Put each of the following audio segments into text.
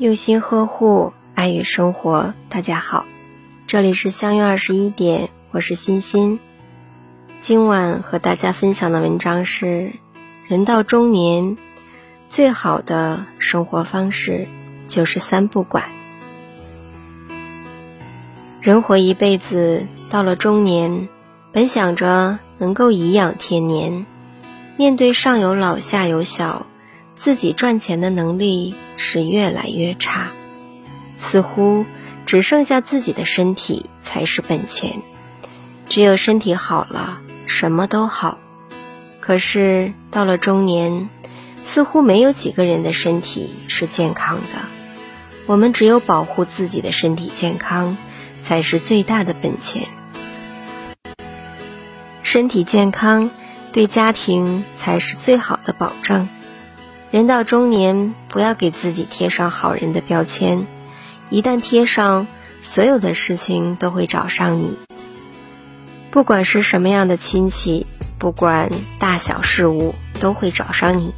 用心呵护，爱与生活。大家好，这里是相约二十一点，我是欣欣。今晚和大家分享的文章是：人到中年，最好的生活方式就是三不管。人活一辈子，到了中年，本想着能够颐养天年，面对上有老下有小。自己赚钱的能力是越来越差，似乎只剩下自己的身体才是本钱。只有身体好了，什么都好。可是到了中年，似乎没有几个人的身体是健康的。我们只有保护自己的身体健康，才是最大的本钱。身体健康对家庭才是最好的保障。人到中年，不要给自己贴上好人的标签。一旦贴上，所有的事情都会找上你。不管是什么样的亲戚，不管大小事物，都会找上你。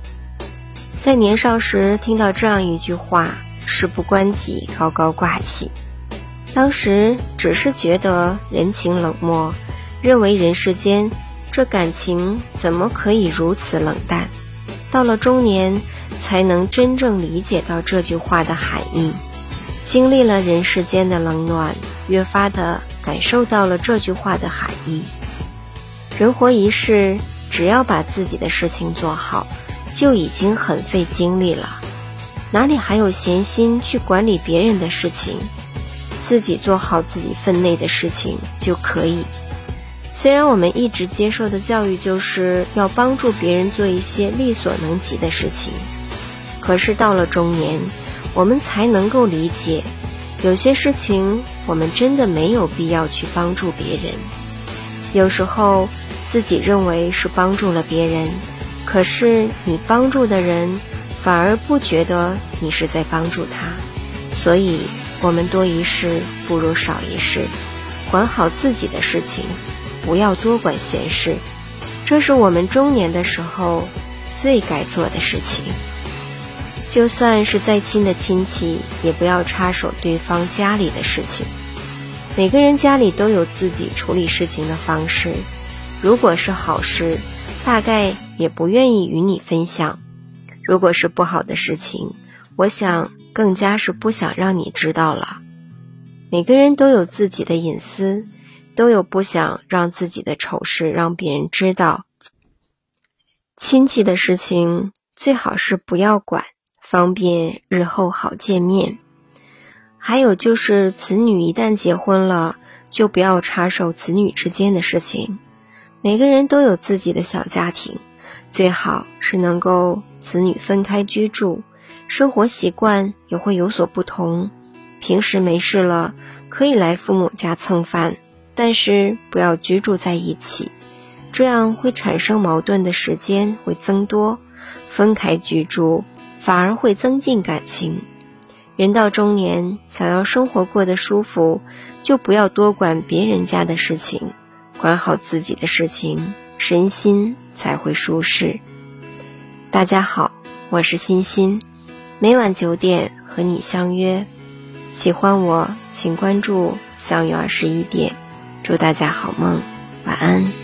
在年少时听到这样一句话：“事不关己，高高挂起。”当时只是觉得人情冷漠，认为人世间这感情怎么可以如此冷淡。到了中年，才能真正理解到这句话的含义。经历了人世间的冷暖，越发的感受到了这句话的含义。人活一世，只要把自己的事情做好，就已经很费精力了，哪里还有闲心去管理别人的事情？自己做好自己分内的事情就可以。虽然我们一直接受的教育就是要帮助别人做一些力所能及的事情，可是到了中年，我们才能够理解，有些事情我们真的没有必要去帮助别人。有时候自己认为是帮助了别人，可是你帮助的人反而不觉得你是在帮助他。所以，我们多一事不如少一事，管好自己的事情。不要多管闲事，这是我们中年的时候最该做的事情。就算是再亲的亲戚，也不要插手对方家里的事情。每个人家里都有自己处理事情的方式，如果是好事，大概也不愿意与你分享；如果是不好的事情，我想更加是不想让你知道了。每个人都有自己的隐私。都有不想让自己的丑事让别人知道，亲戚的事情最好是不要管，方便日后好见面。还有就是子女一旦结婚了，就不要插手子女之间的事情。每个人都有自己的小家庭，最好是能够子女分开居住，生活习惯也会有所不同。平时没事了，可以来父母家蹭饭。但是不要居住在一起，这样会产生矛盾的时间会增多。分开居住反而会增进感情。人到中年，想要生活过得舒服，就不要多管别人家的事情，管好自己的事情，身心才会舒适。大家好，我是欣欣，每晚九点和你相约。喜欢我，请关注相约二十一点。祝大家好梦，晚安。